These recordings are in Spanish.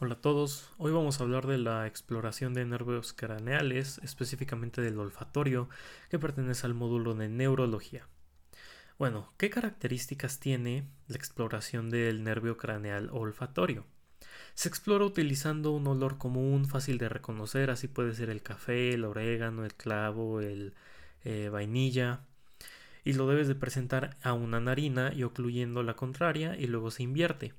Hola a todos, hoy vamos a hablar de la exploración de nervios craneales, específicamente del olfatorio, que pertenece al módulo de neurología. Bueno, ¿qué características tiene la exploración del nervio craneal olfatorio? Se explora utilizando un olor común, fácil de reconocer, así puede ser el café, el orégano, el clavo, el eh, vainilla, y lo debes de presentar a una narina y ocluyendo la contraria y luego se invierte.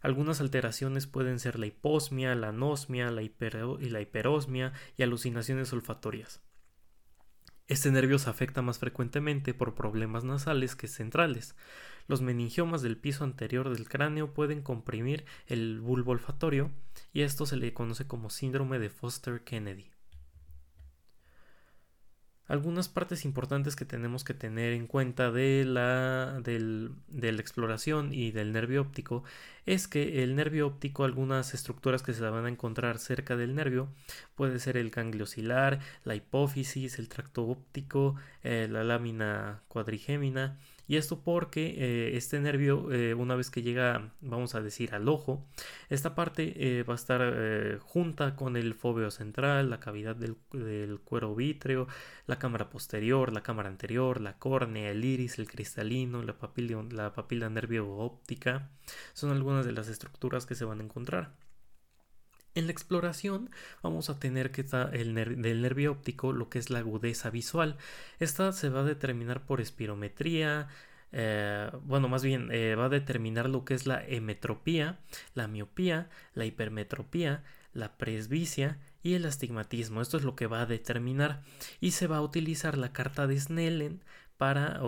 Algunas alteraciones pueden ser la hiposmia, la anosmia la y la hiperosmia y alucinaciones olfatorias. Este nervio se afecta más frecuentemente por problemas nasales que centrales. Los meningiomas del piso anterior del cráneo pueden comprimir el bulbo olfatorio y esto se le conoce como síndrome de Foster-Kennedy. Algunas partes importantes que tenemos que tener en cuenta de la, de la exploración y del nervio óptico es que el nervio óptico, algunas estructuras que se van a encontrar cerca del nervio, puede ser el ganglio ocilar, la hipófisis, el tracto óptico, eh, la lámina cuadrigémina, y esto porque eh, este nervio, eh, una vez que llega, vamos a decir, al ojo, esta parte eh, va a estar junta con el fóveo central, la cavidad del, cuero vítreo, la cámara posterior, la cámara anterior, la córnea, el iris, el cristalino, la papila, la papila nervio óptica. Son algunas de las estructuras que se van a encontrar. En la exploración vamos a tener que el del nervio óptico lo que es la agudeza visual. Esta se va a determinar por espirometría, eh, bueno, más bien eh, va a determinar lo que es la hemetropía, la miopía, la hipermetropía, la presbicia y el astigmatismo. Esto es lo que va a determinar y se va a utilizar la carta de Snellen para,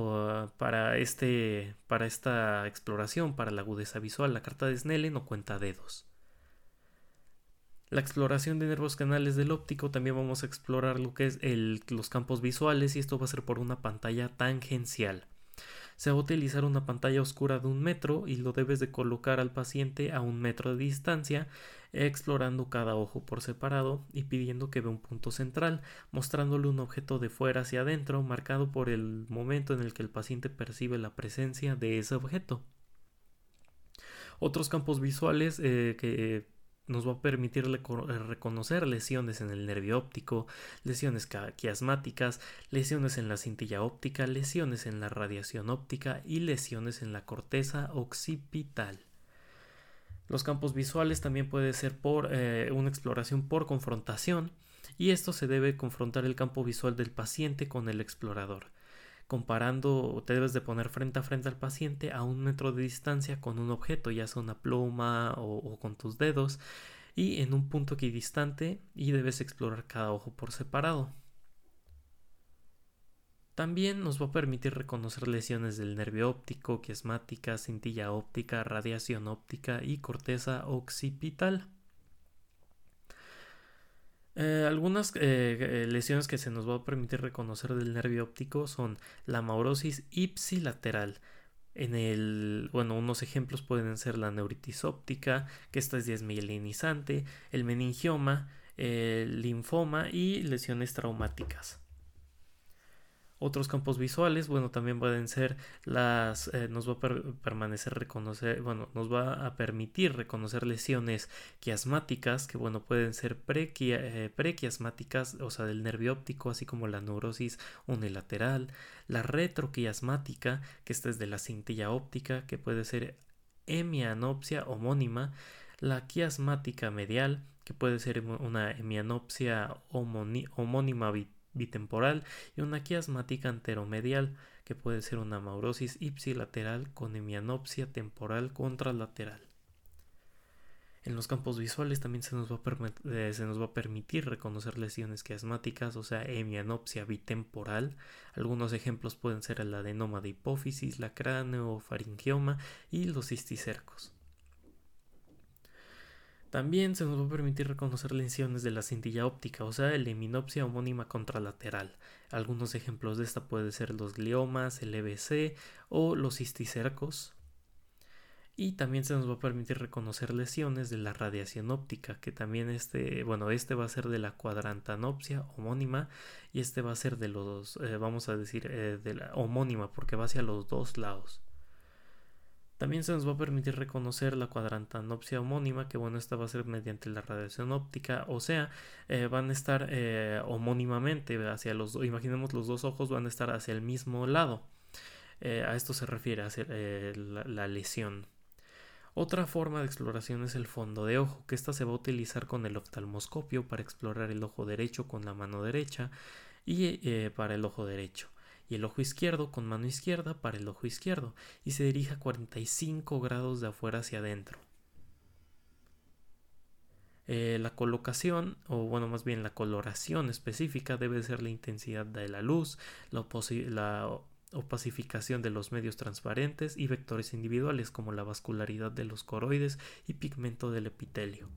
para, este, para esta exploración, para la agudeza visual. La carta de Snellen o cuenta dedos. La exploración de nervios canales del óptico también vamos a explorar lo que es los campos visuales y esto va a ser por una pantalla tangencial. Se va a utilizar una pantalla oscura de un metro y lo debes de colocar al paciente a un metro de distancia, explorando cada ojo por separado y pidiendo que vea un punto central, mostrándole un objeto de fuera hacia adentro, marcado por el momento en el que el paciente percibe la presencia de ese objeto. Otros campos visuales eh, que nos va a permitir eh, reconocer lesiones en el nervio óptico, lesiones quiasmáticas, lesiones en la cintilla óptica, lesiones en la radiación óptica y lesiones en la corteza occipital. Los campos visuales también puede ser por eh, una exploración por confrontación y esto se debe confrontar el campo visual del paciente con el explorador comparando, te debes de poner frente a frente al paciente a un metro de distancia con un objeto, ya sea una pluma o, con tus dedos, y en un punto equidistante y debes explorar cada ojo por separado. También nos va a permitir reconocer lesiones del nervio óptico, quiasmática, cintilla óptica, radiación óptica y corteza occipital. Eh, algunas eh, lesiones que se nos va a permitir reconocer del nervio óptico son la maurosis ipsilateral. En el, bueno, unos ejemplos pueden ser la neuritis óptica, que esta es desmielinizante, el meningioma, el linfoma y lesiones traumáticas. Otros campos visuales, bueno, también pueden ser las, eh, nos va a permanecer reconocer, bueno, nos va a permitir reconocer lesiones quiasmáticas, que bueno, pueden ser eh, prequiasmáticas, o sea, del nervio óptico, así como la neurosis unilateral, la retroquiasmática, que esta es de la cintilla óptica, que puede ser hemianopsia homónima, la quiasmática medial, que puede ser una hemianopsia homónima bitemporal y una quiasmática anteromedial que puede ser una maurosis ipsilateral con hemianopsia temporal contralateral. En los campos visuales también se nos, va a eh, se nos va a permitir reconocer lesiones quiasmáticas, o sea, hemianopsia bitemporal. Algunos ejemplos pueden ser el adenoma de hipófisis, la craneofaringioma y los cisticercos. También se nos va a permitir reconocer lesiones de la cintilla óptica, o sea, la heminopsia homónima contralateral. Algunos ejemplos de esta pueden ser los gliomas, el EBC o los cisticercos. Y también se nos va a permitir reconocer lesiones de la radiación óptica, que también este, bueno, este va a ser de la cuadrantanopsia homónima y este va a ser de los, eh, vamos a decir, eh, de la homónima, porque va hacia los dos lados. También se nos va a permitir reconocer la cuadrantanopsia homónima, que bueno, esta va a ser mediante la radiación óptica, o sea, eh, van a estar eh, homónimamente hacia los dos, imaginemos los dos ojos van a estar hacia el mismo lado. Eh, a esto se refiere, hacia la, lesión. Otra forma de exploración es el fondo de ojo, que esta se va a utilizar con el oftalmoscopio para explorar el ojo derecho con la mano derecha y para el ojo derecho y el ojo izquierdo con mano izquierda para el ojo izquierdo y se dirige a 45 grados de afuera hacia adentro. Eh, la colocación, o bueno, más bien la coloración específica debe ser la intensidad de la luz, la, la opacificación de los medios transparentes y vectores individuales como la vascularidad de los coroides y pigmento del epitelio.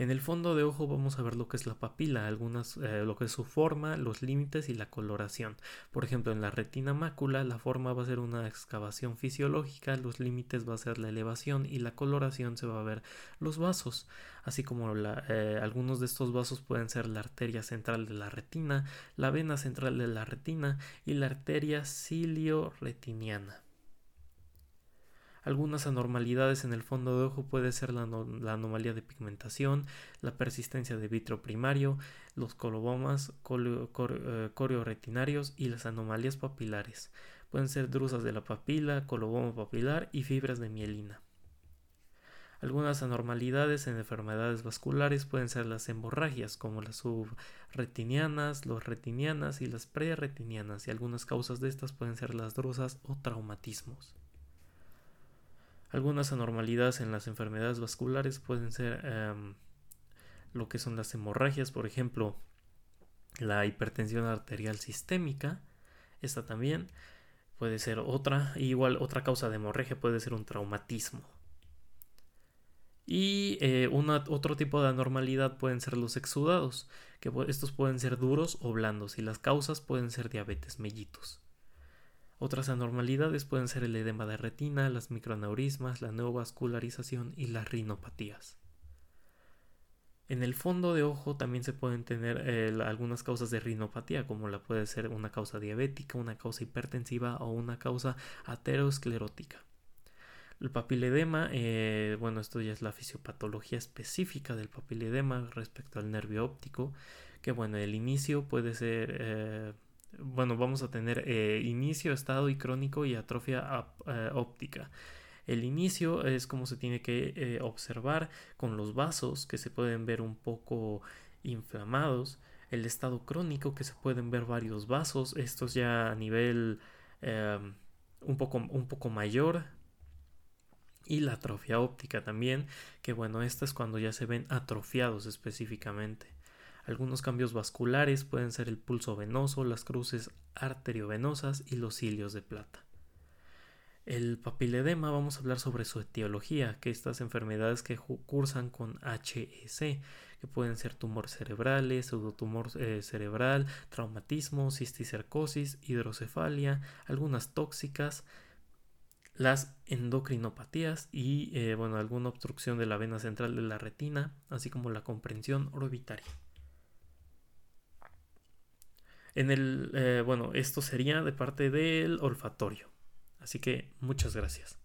En el fondo de ojo vamos a ver lo que es la papila, algunas, eh, lo que es su forma, los límites y la coloración. Por ejemplo, en la retina mácula la forma va a ser una excavación fisiológica, los límites va a ser la elevación y la coloración se va a ver los vasos, así como eh, algunos de estos vasos pueden ser la arteria central de la retina, la vena central de la retina y la arteria cilio-retiniana. Algunas anormalidades en el fondo de ojo puede ser la, anomalía de pigmentación, la persistencia de vitro primario, los colobomas eh, corioretinarios y las anomalías papilares. Pueden ser drusas de la papila, coloboma papilar y fibras de mielina. Algunas anormalidades en enfermedades vasculares pueden ser las hemorragias, como las subretinianas, los retinianas y las preretinianas, y algunas causas de estas pueden ser las drusas o traumatismos. Algunas anormalidades en las enfermedades vasculares pueden ser em, lo que son las hemorragias, por ejemplo, la hipertensión arterial sistémica, esta también puede ser otra, igual otra causa de hemorragia puede ser un traumatismo. Y eh, otro tipo de anormalidad pueden ser los exudados, que estos pueden ser duros o blandos y las causas pueden ser diabetes mellitus. Otras anormalidades pueden ser el edema de retina, las microaneurismas, la neovascularización y las rinopatías. En el fondo de ojo también se pueden tener eh, algunas causas de rinopatía, como la puede ser una causa diabética, una causa hipertensiva o una causa aterosclerótica. El papiledema, eh, bueno, esto ya es la fisiopatología específica del papiledema respecto al nervio óptico, que bueno, el inicio puede ser eh, bueno, vamos a tener eh, inicio, estado y crónico y atrofia eh, óptica. El inicio es como se tiene que eh, observar con los vasos que se pueden ver un poco inflamados. El estado crónico que se pueden ver varios vasos. Estos ya a nivel em, un, poco, un poco mayor. Y la atrofia óptica también. Que bueno, esta es cuando ya se ven atrofiados específicamente. Algunos cambios vasculares pueden ser el pulso venoso, las cruces arteriovenosas y los cilios de plata. El papiledema vamos a hablar sobre su etiología, que estas enfermedades que cursan con HEC, que pueden ser tumores cerebrales, pseudotumor eh, cerebral, traumatismo, cisticercosis, hidrocefalia, algunas tóxicas, las endocrinopatías y eh, bueno, alguna obstrucción de la vena central de la retina, así como la comprensión orbitaria. En el, eh, bueno, esto sería de parte del olfatorio. Así que muchas gracias.